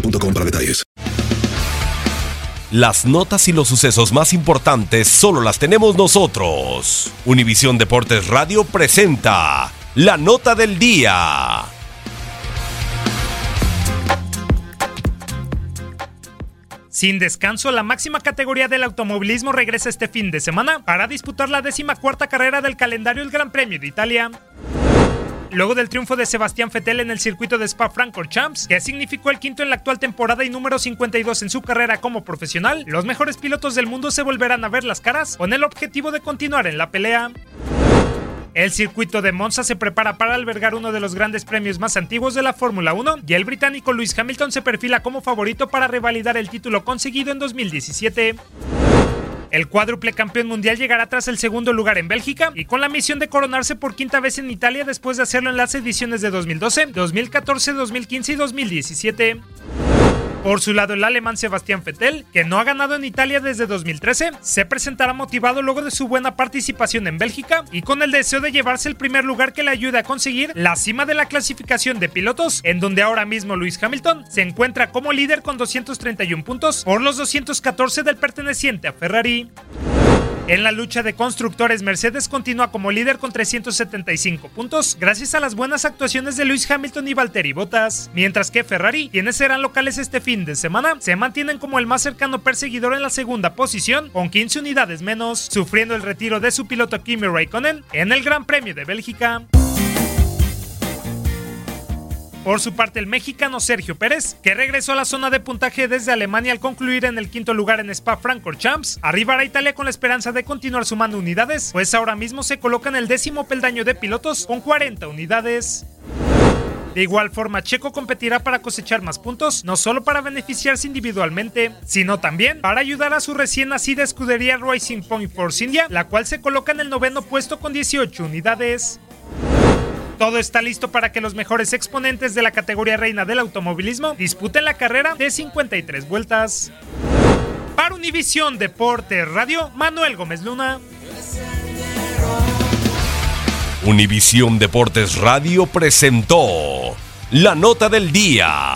boostmobile.com para detalles. Las notas y los sucesos más importantes solo las tenemos nosotros. Univisión Deportes Radio presenta la nota del día. Sin descanso, la máxima categoría del automovilismo regresa este fin de semana para disputar la décima cuarta carrera del calendario del Gran Premio de Italia. Luego del triunfo de Sebastián Vettel en el circuito de Spa-Francorchamps, que significó el quinto en la actual temporada y número 52 en su carrera como profesional, los mejores pilotos del mundo se volverán a ver las caras con el objetivo de continuar en la pelea. El circuito de Monza se prepara para albergar uno de los grandes premios más antiguos de la Fórmula 1 y el británico Lewis Hamilton se perfila como favorito para revalidar el título conseguido en 2017. El cuádruple campeón mundial llegará tras el segundo lugar en Bélgica y con la misión de coronarse por quinta vez en Italia después de hacerlo en las ediciones de 2012, 2014, 2015 y 2017. Por su lado, el alemán Sebastián Vettel, que no ha ganado en Italia desde 2013, se presentará motivado luego de su buena participación en Bélgica y con el deseo de llevarse el primer lugar que le ayude a conseguir la cima de la clasificación de pilotos, en donde ahora mismo Lewis Hamilton se encuentra como líder con 231 puntos por los 214 del perteneciente a Ferrari. En la lucha de constructores, Mercedes continúa como líder con 375 puntos, gracias a las buenas actuaciones de Lewis Hamilton y Valtteri Bottas, mientras que Ferrari, quienes serán locales este fin de semana, se mantienen como el más cercano perseguidor en la segunda posición, con 15 unidades menos, sufriendo el retiro de su piloto Kimi Raikkonen en el Gran Premio de Bélgica. Por su parte, el mexicano Sergio Pérez, que regresó a la zona de puntaje desde Alemania al concluir en el quinto lugar en Spa-Francorchamps, arribará a Italia con la esperanza de continuar sumando unidades, pues ahora mismo se coloca en el décimo peldaño de pilotos con 40 unidades. De igual forma, Checo competirá para cosechar más puntos, no solo para beneficiarse individualmente, sino también para ayudar a su recién nacida escudería Racing Point Force India, la cual se coloca en el noveno puesto con 18 unidades. Todo está listo para que los mejores exponentes de la categoría reina del automovilismo disputen la carrera de 53 vueltas. Para Univisión Deporte Radio, Manuel Gómez Luna. Univisión Deportes Radio presentó la nota del día.